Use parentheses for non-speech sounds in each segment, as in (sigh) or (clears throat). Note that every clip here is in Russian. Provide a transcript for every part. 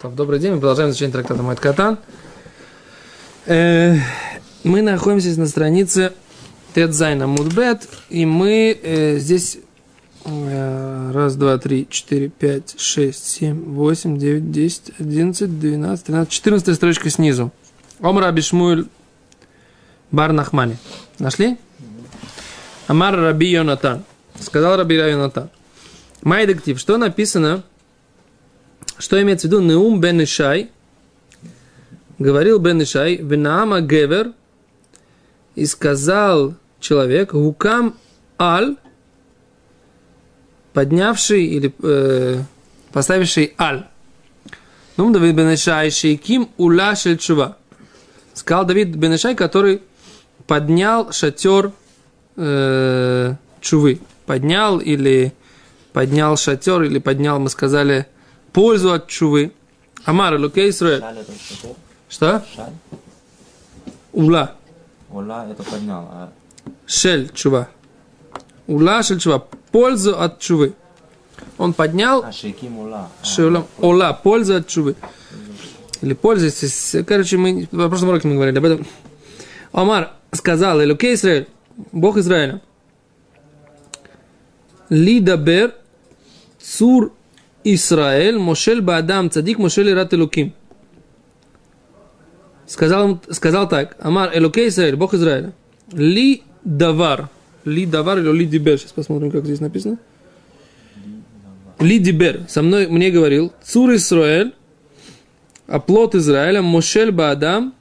Добрый день, мы продолжаем изучение трактата Моэд Катан. Э, мы находимся на странице טת זין עמוד בית, и мы э, здесь э, раз, два, три, четыре, пять, шесть, семь, восемь, девять, десять, одиннадцать, двенадцать, тринадцать, четырнадцатая строчка снизу. אמר רבי שמואל בר נחמני. Нашли? אמר רבי יונתן. Сказал Раби Йонатан. Майдектив. Что написано что имеется в виду Неум бен Ишай? Говорил бен Ишай, Венаама Гевер, и сказал человек, Гукам Аль, поднявший или э, поставивший Аль. Ну, Давид бен Ишай, Шейким Ула Шельчува. Сказал Давид бен Ишай, который поднял шатер э, Чувы. Поднял или поднял шатер, или поднял, мы сказали, пользу от чувы. Амар Исраэль. Что? Шаль. Ула. Ула это поднял. А Шель чува. Ула шель чува. Пользу от чувы. Он поднял а шейким ула. А, шелем. Ула. Пользу от чувы. Или пользуйтесь. Короче, мы в прошлом уроке мы говорили об этом. אמר сказал, אלוקי ישראל, Бог Израиля, לי דיבר צור ישראל, מושל באדם, צדיק מושל יראת אלוקים. Сказал, сказал так, אמר אלוקי ישראל, Бог Израиля, לי דבר, לי דבר или לי דיבר, сейчас посмотрим, как здесь написано. לי דיבר, со мной, мне говорил, צור ישראל, оплот Израиля, Мошель Баадам,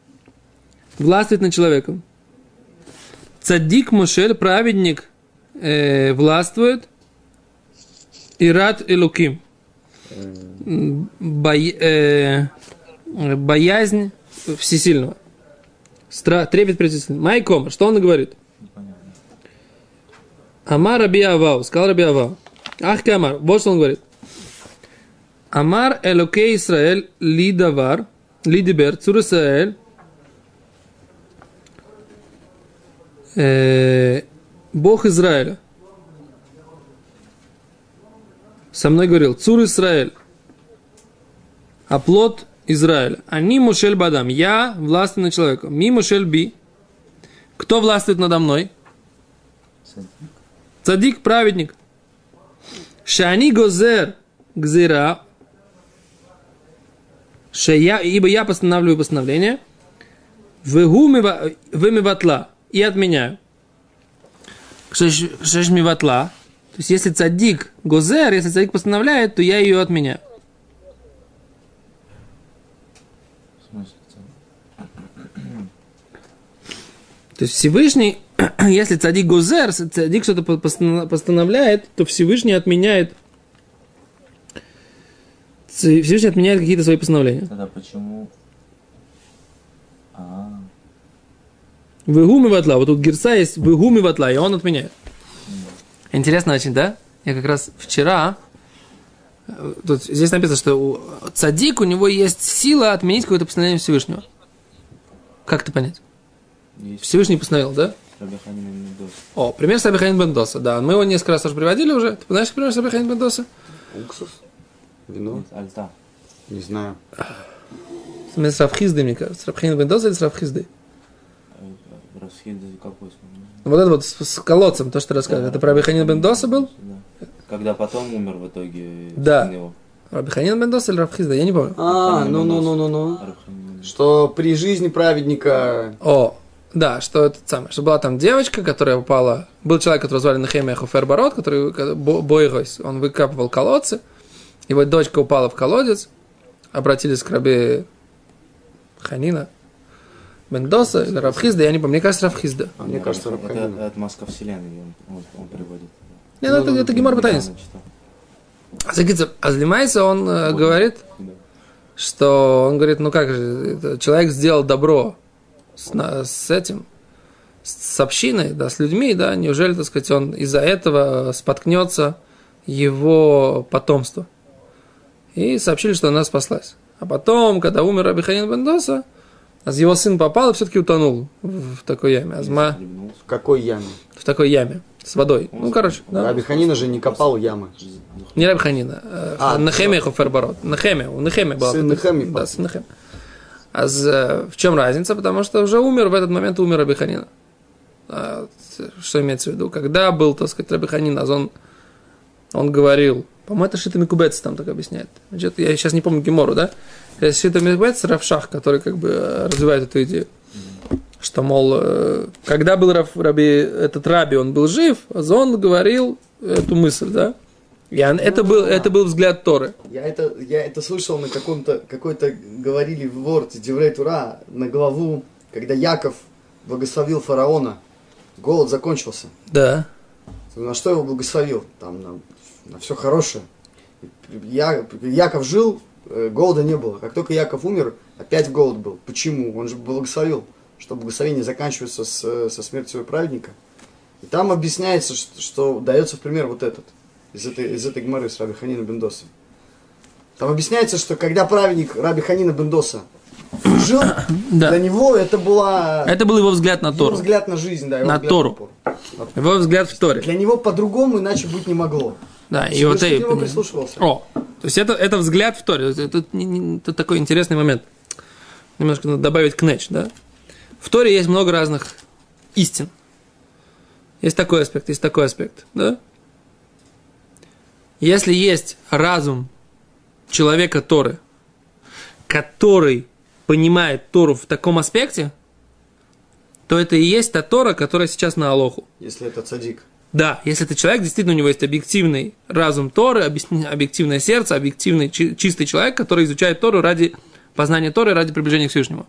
властвует над человеком. Цадик Мошель, праведник, э, властвует, Ират Элуким. Бой- э, боязнь всесильного. Стра, трепет перед всесильным. Майком, что он говорит? Амар Раби Авау, сказал Раби. Ах Амар, вот что он говорит. Амар Элоке Исраэль ли давар, ли дибер, цур Исраэль, э, Бог Израиля. Со мной говорил, цур Израиль, оплот Израиля. Они Мушель Бадам, я властен над человеком. Ми Мушель Би. Кто властвует надо мной? Садик. Цадик, праведник. Шани Гозер Гзира. я, ибо я постанавливаю постановление. Вымиватла. И отменяю. Шеш миватла. То есть, если цадик Гозер, если цадик постановляет, то я ее отменяю. То есть Всевышний, (clears throat) если цадик Гозер, цадик что-то постановляет, то Всевышний отменяет Всевышний отменяет какие-то свои постановления. Тогда почему... А, Выгуми ватла. Вот тут герца есть выгуми ватла, и он отменяет. Интересно очень, да? Я как раз вчера... э, Тут здесь написано, что у цадик, у него есть сила отменить какое-то постановление Всевышнего. Как это понять? есть Всевышний постановил, да? О, пример Сабиханин Бендоса, да. Мы его несколько раз уже приводили уже. Ты знаешь пример Сабиханин Бендоса? Уксус? Вино? Нет, Альта. Не знаю. С Равхизды, мне кажется. Сабиханин Бендоса или с Равхизды? Какой смысл? Вот это вот с, с колодцем, то, что ты рассказывал. Это про Рабиханин Бендоса был? Да. Когда потом умер в итоге Да. его. Рабиханин Бендоса или Равхизда? Я не помню. А, ну ну ну ну ну. Рабиханин Медос. Что при жизни праведника О, да, что это самое, что была там девочка, которая упала, был человек, которого звали Нахемия Хуфербарот, который Бо- Бойгойс, он выкапывал колодцы, его дочка упала в колодец, обратились к рабе Ханина, Бендоса или Равхизда, я не помню, мне кажется, Равхизда. А мне кажется, это, Рабханин. это от Маска Вселенной он, он, он приводит. Не, ну, это, это Гемор Батанис. Недавно читал. А Закидзе, а Злимайса, он э, говорит, Да. что он говорит, ну как же, это человек сделал добро с, на- с этим, с общиной, да, с людьми, да, неужели, так сказать, он из-за этого споткнется его потомство. И сообщили, что она спаслась. А потом, когда умер Абиханин Бендоса, а его сын попал и все-таки утонул в, такой яме. Азма в какой яме? в такой яме. с водой. Ну, короче, да. Раби Ханина же не копал ямы. Не Раби Ханина, а, А, Нехемия Хофербарот. Нехемия, у Нехемия была. Сын Нехемии, Да, сын Нехемия. А з- в чем разница? Потому что уже умер, в этот момент умер Раби Ханина. А, что имеется в виду? Когда был, так сказать, Раби Ханин, аз он, он говорил, по-моему, это Шита Микубец там так объясняет. Значит, я сейчас не помню Гемору, да? Шита Микубец, Равшах, который как бы э, развивает эту идею. Что, мол, э, когда был Рав- Раби, этот Раби, он был жив, аз он говорил эту мысль, да? И он- это, был, это был взгляд Торы. Я это, я это слышал на каком-то, какой-то, говорили в Ворте, Деврей Тура, на главу, когда Яков благословил фараона, голод закончился. Да. На что его благословил? Там на, на все хорошее. Я, Яков жил, э, голода не было. Как только Яков умер, опять голод был. Почему? Он же благословил, что благословение заканчивается с, со смертью праведника. И там объясняется, что, что дается в пример вот этот, из этой, из этой гморы с Раби Ханина Бендоса. Там объясняется, что когда праведник Раби Ханина Бендоса жил, (coughs) Да. для него это была Это был его взгляд на его Тору. взгляд на жизнь, да, его На Тору. Тору. Его взгляд в Торе. Для него по-другому иначе быть не могло. Да, и вот и-. О, то есть это, это взгляд в Торе. Не- это такой интересный момент. Немножко надо добавить к Нэч, да? В Торе есть много разных истин. Есть такой аспект, есть такой аспект, да? Если есть разум человека Торы, который понимает Тору в таком аспекте, то это и есть та Тора, которая сейчас на Алоху. Если это цадик. Да, если это человек, действительно у него есть объективный разум Торы, объективное сердце, объективный чи- чистый человек, который изучает Тору ради познания Торы, ради приближения к Всевышнему.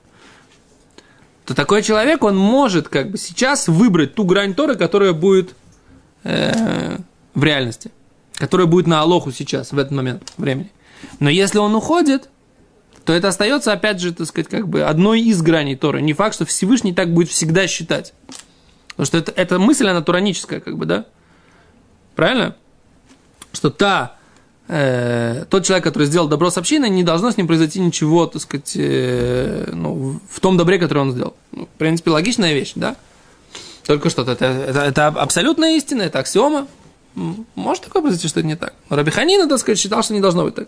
То такой человек, он может как бы сейчас выбрать ту грань Торы, которая будет э, в реальности, которая будет на Алоху сейчас, в этот момент времени. Но если он уходит, то это остается, опять же, так сказать, как бы одной из граней Торы. Не факт, что Всевышний так будет всегда считать. Потому что это, эта мысль, она тураническая, как бы, да? Правильно? Что та, э, тот человек, который сделал добро с общиной, не должно с ним произойти ничего, так сказать, э, ну, в том добре, который он сделал. Ну, в принципе, логичная вещь, да? Только что это, это, это абсолютная истина, это аксиома. Может такое произойти, что это не так. Но Рабиханина, так сказать, считал, что не должно быть так.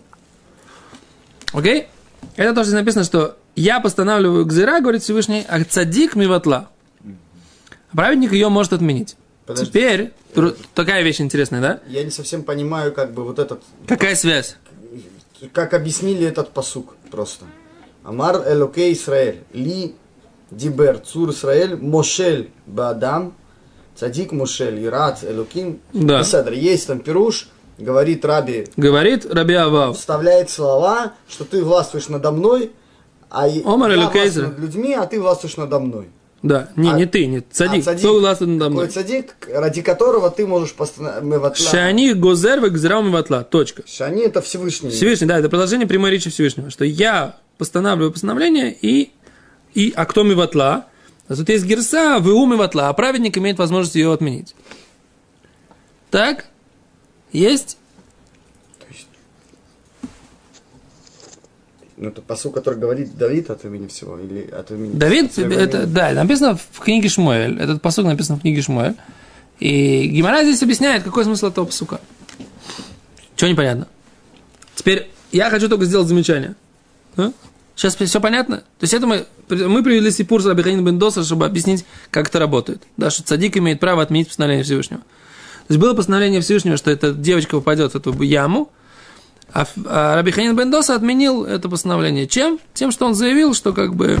Окей? Это тоже написано, что я постанавливаю гзира, говорит Всевышний, а цадик миватла. Праведник ее может отменить. Подожди. Теперь, тру- такая вещь интересная, да? Я не совсем понимаю, как бы вот этот, Какая связь? как объяснили этот посук просто. Амар Элокей Исраэль, Ли Дибер Цур Исраэль, Мошель Баадам, Цадик Мошель, Ират Элоким. Да. Беседра. Есть там пируш, говорит Раби, Говорит Раби Авав. вставляет слова, что ты властвуешь надо мной, а я Омар Элокей властвую над людьми, а ты властвуешь надо мной. Да, не, А- не ты, не цадик. А цадик, Кто надо мной? Цадик, ради которого ты можешь постановить... Шани гозер гзира миватла. Точка. Шани это Всевышний. Всевышний, да, это продолжение прямой речи Всевышнего, что я постанавливаю постановление, и, и а кто миватла? А тут есть герса, вы ум миватла, а праведник имеет возможность ее отменить. Так? Есть? Ну, это посыл, который говорит Давид от имени всего, или от имени... Давид, своего это, имени? да, написано в книге Шмуэль, этот посук написан в книге Шмуэль, и Гимара здесь объясняет, какой смысл этого посука. Чего непонятно? Теперь я хочу только сделать замечание. А? Сейчас все понятно? То есть это мы, мы привели Сипур Рабиханин Бендоса, чтобы объяснить, как это работает. Да, что цадик имеет право отменить постановление Всевышнего. То есть было постановление Всевышнего, что эта девочка попадет в эту яму, а, а Раби Ханин Бендоса отменил это постановление. Чем? Тем, что он заявил, что как бы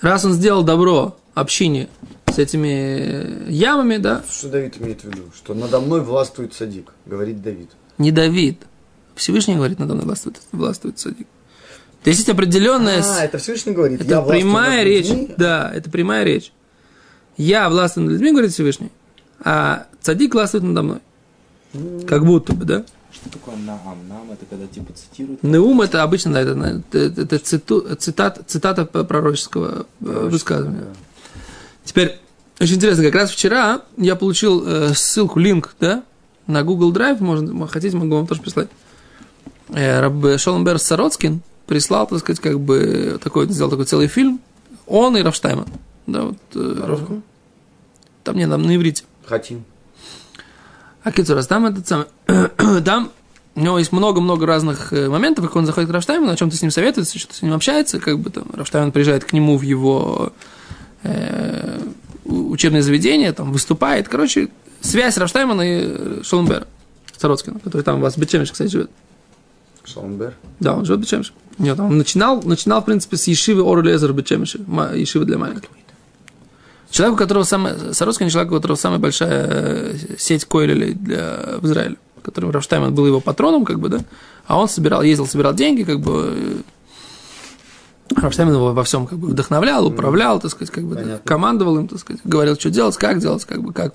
раз он сделал добро общине с этими ямами, да, Что Давид имеет в виду? Что надо мной властвует садик, говорит Давид. не Давид. Всевышний говорит, надо мной властвует, властвует садик. То есть есть определенная... А, это Всевышний говорит. это я прямая речь. людьми, Да, это прямая речь. Я властвую над людьми, говорит Всевышний, а цадик властвует надо мной. Как будто бы, да? Что такое наам? Нам это когда типа цитируют? Неум это обычно, да, это, это, это циту- цитат, цитата пророческого э, высказывания. Теперь, очень интересно, как раз вчера я получил э, ссылку, линк, да, на Google Drive, можно, хотите, могу вам тоже прислать. Э, Раб Шоломбер Сароцкин прислал, так сказать, как бы такой, сделал такой целый фильм, он и Рафштайман. Да, вот, э, там не, там на иврите. Хотим. А Кицурас, там этот самый, (clears throat) там у него есть много-много разных э, моментов, как он заходит к Рафштайману, о чем-то с ним советуется, что-то с ним общается, как бы там Рафштайман приезжает к нему в его э, учебное заведение, там выступает. Короче, связь Рафштаймана и э, Шоломбера, Сароцкина, который там у вас в Бетчемеше, кстати, живет. Шалмбер. Да, он живет в Бетчемеше. Нет, он начинал, начинал, в принципе, с Ешивы Ору Лезер в Бетчемеше, Ешивы для маленьких. Человек, у которого самая, Сароцкий человек, у которого самая большая э, сеть койлелей для, в Израиле, который Рафштайман был его патроном, как бы, да, а он собирал, ездил, собирал деньги, как бы, э, Рафштайман его во всем как бы вдохновлял, управлял, так сказать, как бы, да, командовал им, так сказать, говорил, что делать, как делать, как бы, как.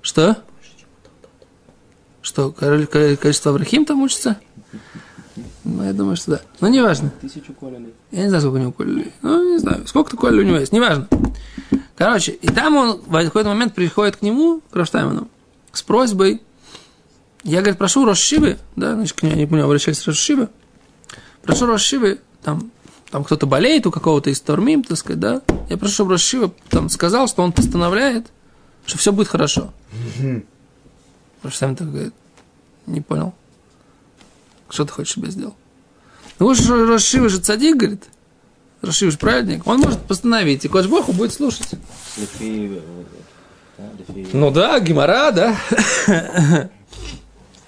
Что? Что, количество Аврахим там учится? Ну, я думаю, что да. Но неважно. Тысячу колелей. Я не знаю, сколько у него колей. Ну, не знаю, сколько-то колей у него есть, неважно. Короче, и там он в какой-то момент приходит к нему, к Рафштайману, с просьбой, я, говорит, прошу Рошшивы, да, значит, к нему, не помню, обращаюсь к Рошшивы, прошу Рошшивы, там, там кто-то болеет у какого-то из Тормим, так сказать, да, я прошу, чтобы Рошшива там сказал, что он постановляет, что все будет хорошо. Рошштайман так говорит, не понял. Что ты хочешь, чтобы я сделал? Ну, уж Рошшива же цадик, говорит, Рошшива же праведник, он может постановить, и Кош Богу будет слушать. Э, да. Ну да, Гимара, да. (laughs)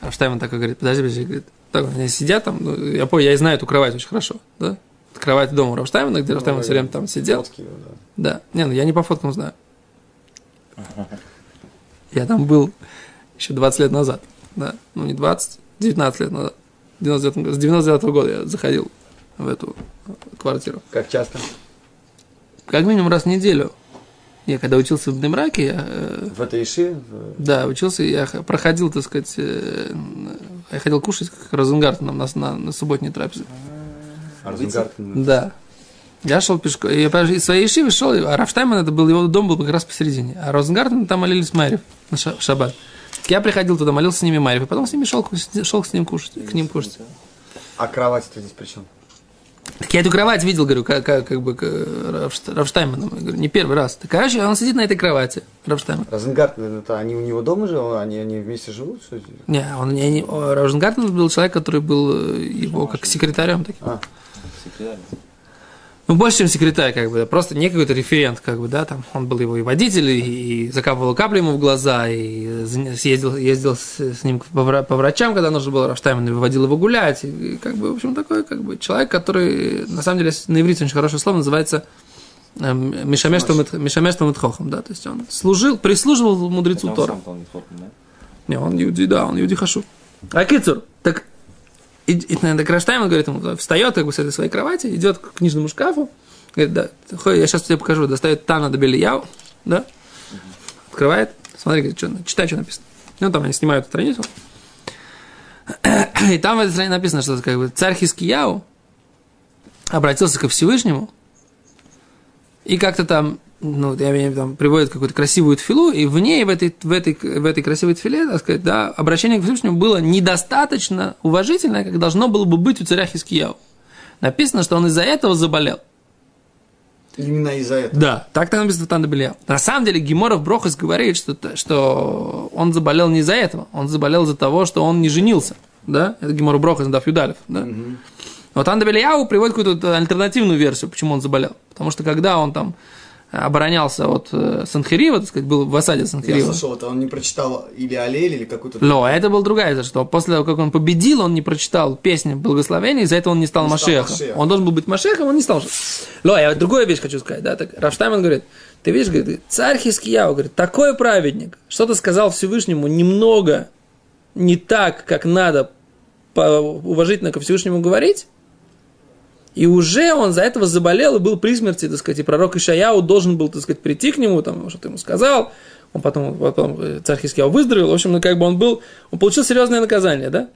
Рафштайман такой говорит, подожди, подожди, говорит, так, они сидят там, ну, я помню, я и знаю эту кровать очень хорошо, да? Кровать дома Рафштаймана, где Рафштайман все время там сидел. Фотки да. Да, не, ну я не по фоткам знаю. Я там был еще 20 лет назад, да, ну не 20, 19 лет назад. В 99 году- С 99 года я заходил в эту квартиру. Как часто? Как минимум раз в неделю. Я когда учился в Демраке, я э, В этой Иши? Да, учился, я проходил, так сказать, э, я ходил кушать к Розенгартенам на, на, на субботней трапезе. Арзенгартен. Да. Я шел пешком, я из своей ишивы шел, а Рафштайман, это был, его дом был как раз посередине, а Розенгартен там молились Майрев на шаббат. Я приходил туда, молился с ними Майрев, и потом с ними шел, шел с ним кушать, к ним кушать. А кровать-то здесь при чем? Так я эту кровать видел, говорю, как, как, как бы Рафштайманом, я говорю, не первый раз. Так, короче, он сидит на этой кровати, Рафштайман. Розенгартен, это они у него дома живут? Они, они вместе живут? Что? Не, он не, не, о, Розенгартен был человек, который был э, его как секретарем таким. А, Секретарь. Ну, больше, чем секретарь, как бы, просто не какой-то референт, как бы, да, там, он был его и водитель, и, закапывал капли ему в глаза, и съездил, ездил с, ним по, вра- по врачам, когда нужно было Рафштайман, и выводил его гулять, и, и, как бы, в общем, такой, как бы, человек, который, на самом деле, на иврите очень хорошее слово называется эм, Мишамеш Талмид- Мишамеш Талмид Хохам, да, то есть он служил, прислуживал мудрецу Тора. Не, он Юди, да, он Юди Хашу. А Кицур, так, и, и, так Раштайм, говорит, ему, встает как бы с этой своей кровати, идет к книжному шкафу, говорит, да, я сейчас тебе покажу, достает Тана до Белияу, да, открывает, смотри, говорит, что, читай, что написано. Ну, там они снимают страницу. И там в этой странице написано, что как бы царь Хискияу обратился ко Всевышнему, и как-то там, ну, я имею в виду, там приводит какую-то красивую тфилу, и в ней, в этой, в этой, в этой красивой тфиле, так сказать, да, обращение к Всевышнему было недостаточно уважительное, как должно было бы быть у царя Хискияу. Написано, что он из-за этого заболел. именно из-за этого. Да, так там написано в Тандабеле. На самом деле Геморов Брохас говорит, что, что он заболел не из-за этого, он заболел из-за того, что он не женился. Да? Это Геморов Брохас, Дав Юдалев. Да? Вот Тандабельяу приводит какую-то альтернативную версию, почему он заболел. Потому что когда он там оборонялся от э, Санхирива, так сказать, был в осаде Я Санхирива. слышал, это он не прочитал или Алель, или какую-то... Но это была другая версия, что после того, как он победил, он не прочитал песни благословения, из-за этого он не стал Не стал Машехом. Машехом. Он должен был быть Машехом, он не стал. Ло, я другую вещь хочу сказать, да, так Рафштайман говорит, ты видишь, говорит, царь Хискияу, говорит, такой праведник, что-то сказал Всевышнему немного не так, как надо уважительно ко Всевышнему говорить, и уже он за этого заболел и был при смерти, так сказать, и пророк Ишаяу должен был, так сказать, прийти к нему, там, что-то ему сказал, он потом, потом э, царь Хискияу выздоровел, в общем, ну, как бы он был, он получил серьезное наказание, да?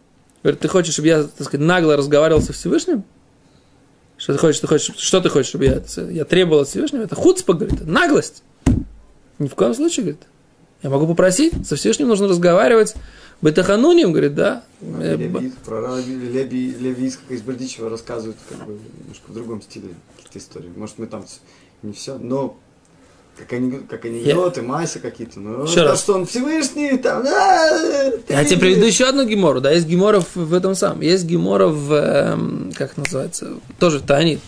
Говорит, ты хочешь, чтобы я, так сказать, нагло разговаривал со Всевышним? Что ты хочешь, ты хочешь, что ты хочешь, чтобы я, я требовал от Всевышнего? Это худспа, говорит, наглость. Ни в коем случае, говорит. Я могу попросить, со Всевышним нужно разговаривать. Бетахануним, говорит, да. Э, б- Леви, про Раби Леви, Леви из, Бердичева рассказывают как бы немножко в другом стиле какие-то истории. Может, мы там не все, но Как они, как они Я- йоты, майсы какие-то. Ну, Еще раз. что он Всевышний, там, да, Я тебе приведу еще одну гемору, да, есть гемора в, этом самом, есть гемора в, эм, как называется, тоже в Таанит.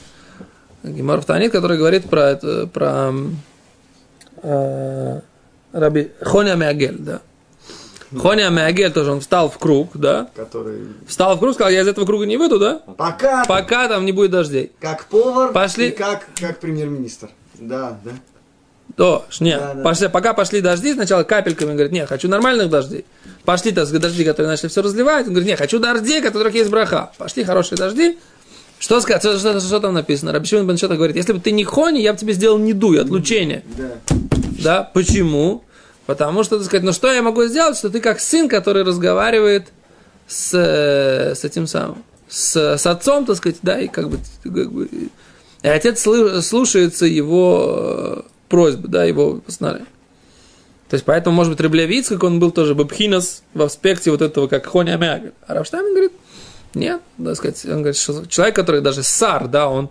Гемора в Таанит, который говорит про это, про эм, э, Раби Хоня Меагель, да. Хоня Меагель тоже, он встал в круг, да, Который встал в круг, сказал, я из этого круга не выйду, да, пока, пока там не будет дождей. как повар Пошли. и как, как премьер-министр. Да, да. То, нет, Да, да. пошли, пока пошли дожди, сначала капельками, говорит, нет, хочу нормальных дождей. Пошли сказать, дожди, которые начали все разливать, он говорит, нет, хочу дождей, которых есть браха. Пошли хорошие дожди. Что сказать, что, что- что там написано? Рабишин Беншата говорит, если бы ты не хони, я бы тебе сделал недуй, отлучение. Да. Да, почему? Потому что, так сказать, ну что я могу сделать, что ты как сын, который разговаривает с, э, с этим самым, с, с отцом, так сказать, да, и как бы, как бы и отец слушается его э, просьбы, да, его постановления. То есть, поэтому, может быть, Реблевиц, как он был тоже бабхинас в аспекте вот этого, как Хоня Мягель. А Рафштайн говорит, нет, так сказать, он говорит, что человек, который даже сар, да, он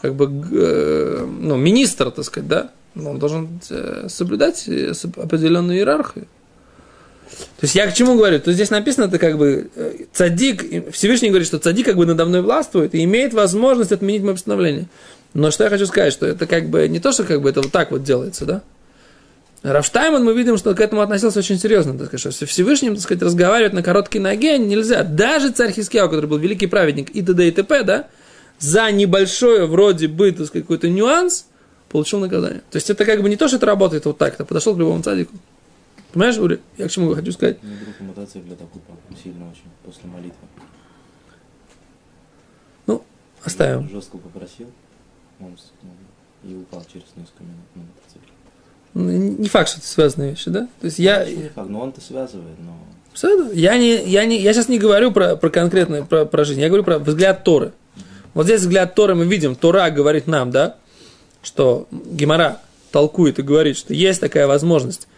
как бы, э, ну, министр, так сказать, да, он должен э, соблюдать э, определенную иерархию. То есть я к чему говорю? То здесь написано, это как бы э, цадик, Всевышний говорит, что цадик как бы надо мной властвует и имеет возможность отменить мое постановление. Но что я хочу сказать, что это как бы не то, что как бы это вот так вот делается, да? Рафштайман, мы видим, что к этому относился очень серьезно, так сказать, что Всевышним, так сказать, разговаривать на короткой ноге нельзя. Даже царь Хискияу, который был великий праведник и т.д. и т.п., да, за небольшое вроде бы, так сказать, какой-то нюанс, получил наказание. То есть это как бы не то, что это работает вот так, ты подошел к любому цадику. Понимаешь, Ури? Я к чему хочу сказать? Мне друг на мотоцикле так упал, сильно очень, после молитвы. Ну, оставим. Я жестко попросил, он ну, и упал через несколько минут на мотоцикле. Ну, Не факт, что это связанные вещи, да? То есть я, Не факт, но он-то связывает, но... Я, не, я, не, я сейчас не говорю про, про конкретное, про, про жизнь, я говорю про взгляд Торы. Вот здесь взгляд Торы мы видим, Тора говорит нам, да, что Гемора толкует и говорит, что есть такая возможность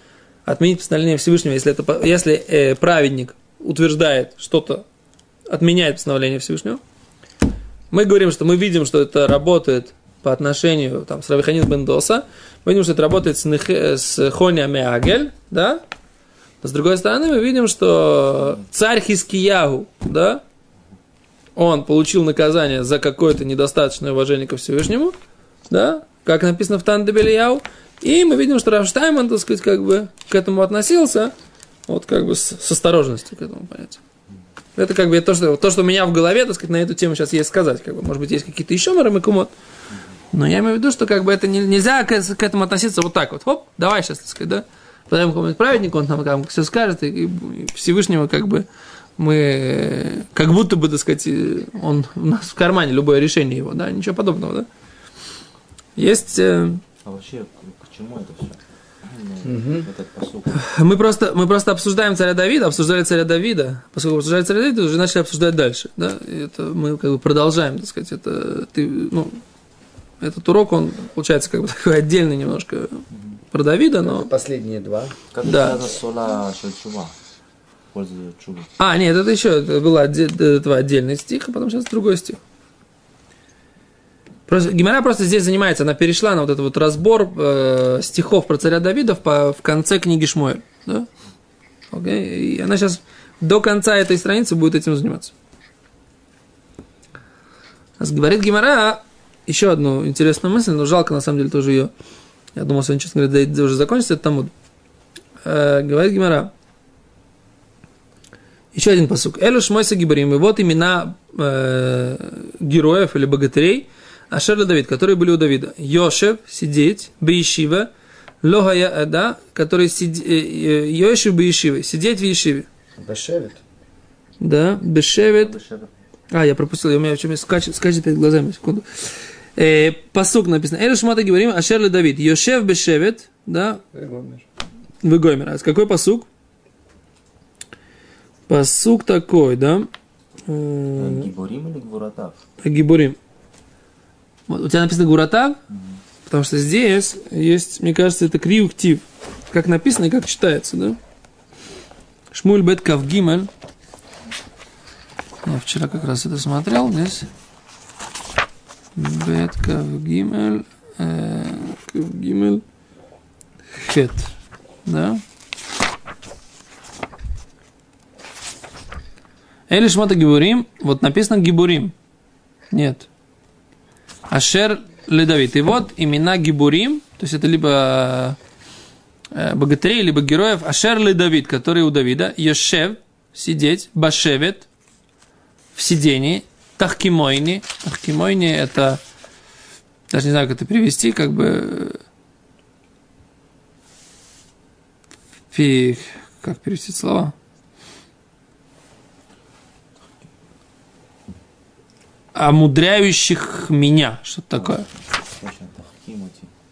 отменить постановление Всевышнего, если, это, если э, праведник утверждает что-то, отменяет постановление Всевышнего. Мы говорим, что мы видим, что это работает по отношению там, с Равиханин Бендоса, мы видим, что это работает с, Нехе- с Хоня Меагель, да, с другой стороны, мы видим, что царь Хискиягу, да, он получил наказание за какое-то недостаточное уважение ко Всевышнему, да, как написано в Тандебелияу, и мы видим, что Рафштайман, так сказать, как бы к этому относился, вот как бы с, с осторожностью к этому понятию. Это как бы то что, то, что у меня в голове, так сказать, на эту тему сейчас есть сказать. Как бы, может быть, есть какие-то еще марамыкумот. Но я имею в виду, что как бы это не- нельзя к, к этому относиться вот так вот. Хоп, давай сейчас, так сказать, да. Подаем какому-нибудь праведнику, он там как все скажет, и, и Всевышнего как бы мы, как будто бы, так сказать, он у нас в кармане, любое решение его, да, ничего подобного, да. Есть, э, А вообще, к, чему это все? Этот посук. мы просто, мы просто обсуждаем царя Давида, обсуждали царя Давида, поскольку обсуждали царя Давида, уже начали обсуждать дальше, да, и это мы как бы продолжаем, так сказать, это, ты, ну, этот урок, он получается как бы (laughs) такой отдельный немножко про Давида, но... Последние два. Как Да. это сола Шельчува? А, нет, это еще это был отде- этого отдельный стих, а потом сейчас другой стих. Просто, Гимара просто здесь занимается, она перешла на вот этот вот разбор э, стихов про царя Давида в, в конце книги Шмуэль. Да? Окей? И она сейчас до конца этой страницы будет этим заниматься. А Говорит Гимара еще одну интересную мысль, но жалко на самом деле тоже ее. Я думал, сегодня, честно говоря, да, уже закончится это тому. говорит Гимара. Еще один посук. Элю шмойса гибарим. И вот имена э, героев или богатырей Ашер Давид, которые были у Давида. Йошев, сидеть, Бейшива, Логая, э, да, который сидит, Йошев Бейшивы, сидеть в Ешиве. Бешевит. Да, Бешевет. А, я пропустил, у меня чем скачет, скачет перед глазами, секунду. Э, посук написано. Элю шмата говорим, Ашер Давид. Йошев Бешевет, да, Выгомер. А какой посук? Посук такой, да? Э, Гиборим или Гвуратав? Гибурим. Вот, у тебя написано Гуратав, потому что здесь есть, мне кажется, это криуктив. Как написано и как читается, да? Шмуль бет кав гимель. Я вчера как раз это смотрел здесь. Бет кав гимель. э, Кав гимель. хет. Да? Или шмота гибурим, вот написано гибурим. Нет. Ашер ледавид. И вот имена гибурим, то есть это либо э, богатырей, либо героев, Ашер ледавид, который у Давида, Йошев, сидеть, Башевет, в сидении, Тахкимойни. Тахкимойни это, даже не знаю, как это перевести, как бы фи, как перевести слова? Омудряющих меня. Что-то такое.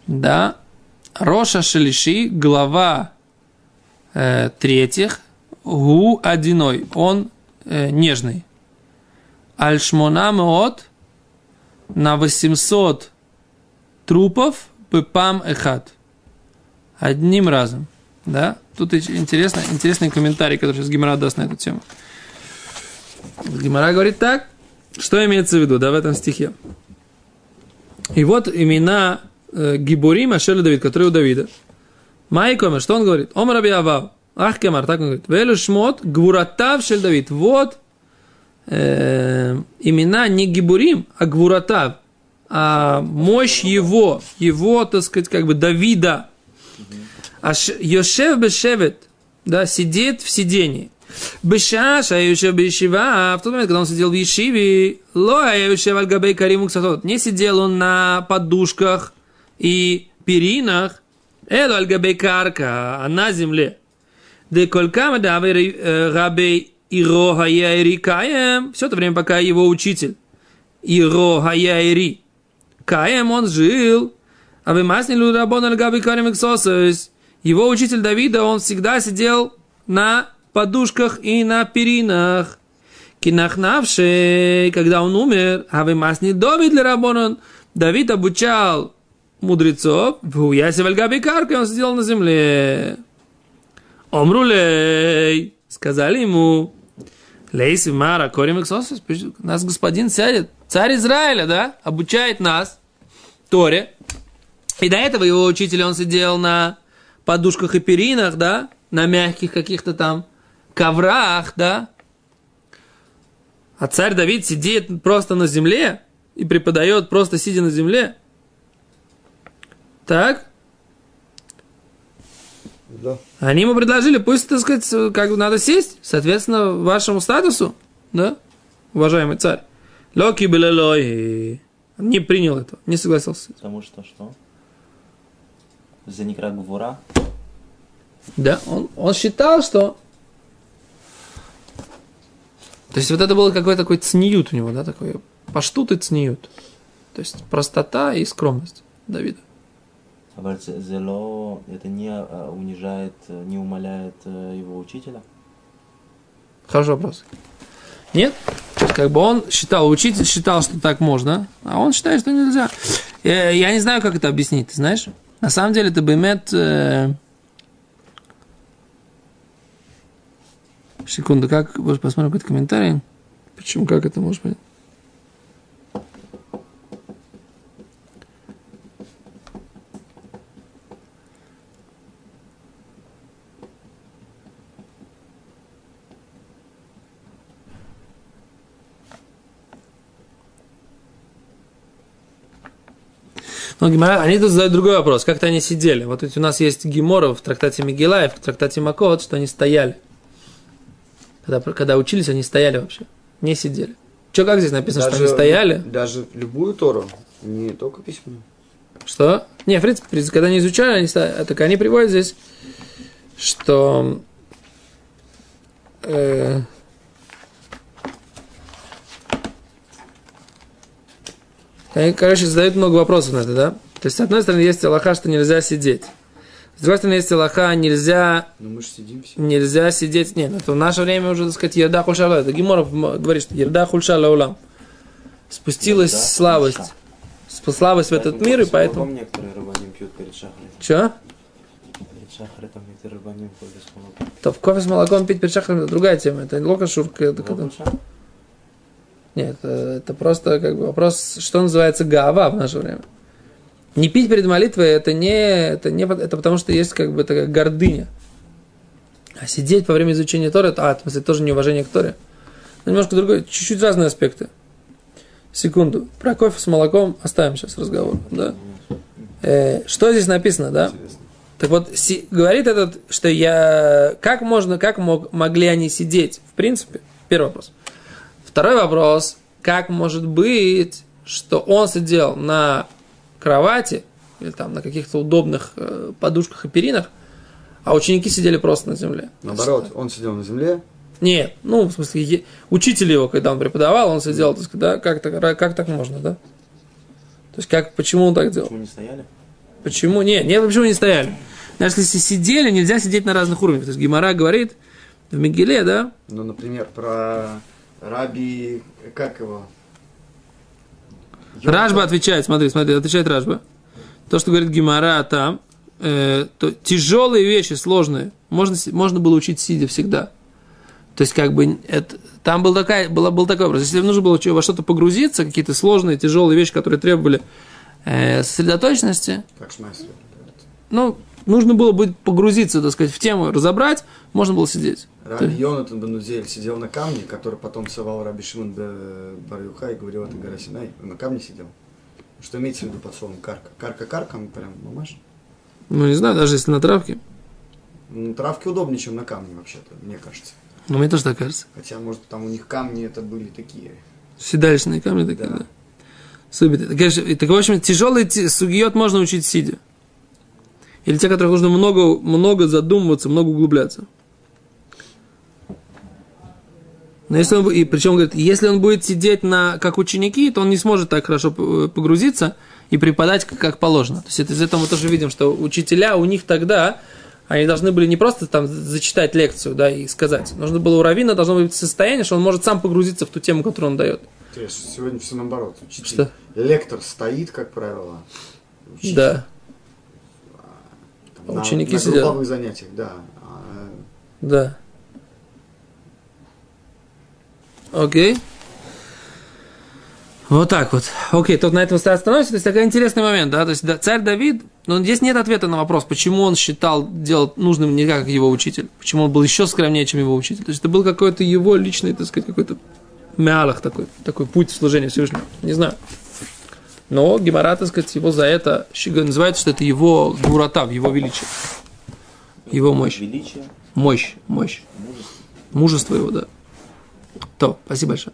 Да. Роша Шелиши, глава э, третьих, Гу одиной, он э, нежный. Альшмона Меот на 800 трупов Пепам Эхат. Одним разом. Да? Тут интересно, интересный комментарий, который сейчас Гимара даст на эту тему. Гимара говорит так, что имеется в виду, да, в этом стихе. И вот имена э, Гибурим Ашер Давид, которые у Давида. Майкомер, что он говорит? Омар Раби. Ах, Кемар, так он говорит. Велю Шмот, Гвуратав Шель Давид. Вот э, имена не Гибурим, а Гвуратав. А мощь его, его, так сказать, как бы Давида. А ш- Йошев Бешевет, да, сидит в сидении. Бешаш, а Йошев Бешива, в тот момент, когда он сидел в Ешиве, ло, а Йошев Аль-Габей Кариму не сидел он на подушках и перинах, эло Аль-Габей Карка, а на земле. Да колькам да Рабей Иро Хаяири Каем, все это время, пока его учитель Иро Хаяири Каем, он жил, а вы маснили Рабон Аль-Габей Карим его учитель Давида, он всегда сидел на подушках и на перинах. Кинахнавший, когда он умер, а вы масни Давид для Рабонан, Давид обучал мудрецов, в Уясе Вальгаби Карка, он сидел на земле. Омрулей, сказали ему, Лейси Мара, Корим Иксосус, нас господин сядет, царь Израиля, да, обучает нас, Торе. И до этого его учитель, он сидел на подушках и перинах, да, на мягких каких-то там коврах, да. А царь Давид сидит просто на земле и преподает просто сидя на земле. Так? Да. Они ему предложили, пусть, так сказать, как бы надо сесть, соответственно, вашему статусу, да, уважаемый царь. Локи белелой. Не принял этого, не согласился. Потому что что? За некра гвура. Да, он, он считал, что... То есть вот это было какой-то такой цниют у него, да, такой паштут и цниют. То есть простота и скромность Давида. Ze- зело это не а, унижает, э, не умаляет э, его учителя. Хороший вопрос. Нет? То есть, как бы он считал, учитель считал, что так можно, а он считает, что нельзя. Я, я не знаю, как это объяснить, ты знаешь? На самом деле это бемет... э, Секунду, как... Посмотрим какой-то комментарий. Почему, как это может быть? Ну, Гемора, они тут задают другой вопрос. Как-то они сидели. Вот ведь у нас есть Гемора в трактате Мегила и в трактате Макот, что они стояли. Когда, когда учились, они стояли вообще. Не сидели. Че, как здесь написано, что они стояли? Даже любую Тору, не только письменную. Что? Не, в принципе, когда они изучали, они, ста- так они приводят здесь, что э, они, короче, задают много вопросов на это, да? То есть, с одной стороны, есть Аллаха, что нельзя сидеть. Стороны, есть Аллаха, нельзя Но мы же сидим все. нельзя сидеть. Нет, это в наше время уже, так сказать, ерда хульша. Это Гиморов говорит, что ерда хульша лаулам. Спустилась Ерда слабость. хульша. Слабость в этот мир, и поэтому... некоторые рыбаним пьют перед шахрой. Че? Перед шахрой там некоторые рыбаним ходят с молоком. То в кофе с молоком пить перед шахром это другая тема. Это лока шурка. Это, Локуша? Нет, это, это просто как бы вопрос, что называется гава в наше время. Не пить перед молитвой это не, это не это потому что есть как бы такая гордыня. А сидеть во время изучения Торы, это, а, в смысле, тоже неуважение к Торе. Но немножко другой, чуть-чуть разные аспекты. Секунду. Про кофе с молоком оставим сейчас разговор. Да? Э, что здесь написано, да? Интересно. Так вот, си, говорит этот, что я... Как можно, как мог, могли они сидеть, в принципе? Первый вопрос. Второй вопрос. Как может быть, что он сидел на кровати или там на каких-то удобных э, подушках и перинах, а ученики сидели просто на земле? Наоборот, он сидел на земле, Нет, ну, в смысле, е- учитель его, когда он преподавал, он сидел, так сказать, да, как так, как так можно, да? То есть, как, почему он так делал? Почему не стояли? Почему? Нет, нет, почему не стояли? Даже если сидели, нельзя сидеть на разных уровнях. То есть Гимара говорит в Мегиле, да, ну, например, про Раби, как его? Ражба отвечает, смотри, смотри, отвечает Ражба. То, что говорит Гимара там, э, то тяжелые вещи, сложные, можно, можно было учить сидя всегда. То есть, как бы, это, там был, такая, была, был такой образ. Если нужно было во что-то погрузиться, какие-то сложные, тяжелые вещи, которые требовали э, сосредоточенности, Как Шмайсер. ну, нужно было бы погрузиться, так сказать, в тему, разобрать, можно было сидеть. Раби Йонатан бен Узель сидел на камне, который потом совал Раби Шимон Барюха и говорил, это гора Синай. Он на камне сидел. Что имеется в виду под словом карка? Карка-карка, ну, прям, мамаш. Ну, не знаю, даже если на травке. Ну, травки удобнее, чем на камне, вообще-то, мне кажется. Но мне тоже так кажется. Хотя, может, там у них камни это были такие. Седалищные камни такие, да. Да. Супер. Так, так, в общем, тяжелый сугиот можно учить сидя. Или те, которых нужно много, много задумываться, много углубляться. Но если он, и причем, говорит, если он будет сидеть на, как ученики, то он не сможет так хорошо п- погрузиться и преподать как, положено. То есть это, из этого мы тоже видим, что учителя у них тогда, они должны были не просто там зачитать лекцию, да, и сказать. Нужно было у Равина должно быть состояние, что он может сам погрузиться в ту тему, которую он дает. Сегодня все наоборот. Учитель, Что? Лектор стоит, как правило. Учитель, Да. А ученики на, сидят. На занятиях, да. Да. Окей. Вот так вот. Окей, тут на этом остановимся. То есть такой интересный момент, да. То есть да, царь Давид, но здесь нет ответа на вопрос, почему он считал делать нужным не как его учитель, почему он был еще скромнее, чем его учитель. То есть это был какой-то его личный, так сказать, какой-то мялах такой, такой путь в служении Всевышнему. Не знаю. Но Гемора, так сказать, его за это называют, что это его гурата, его величие. Его мощь. Величие, Мощь, мощь. мужество. Мужество его, да. То, спасибо большое.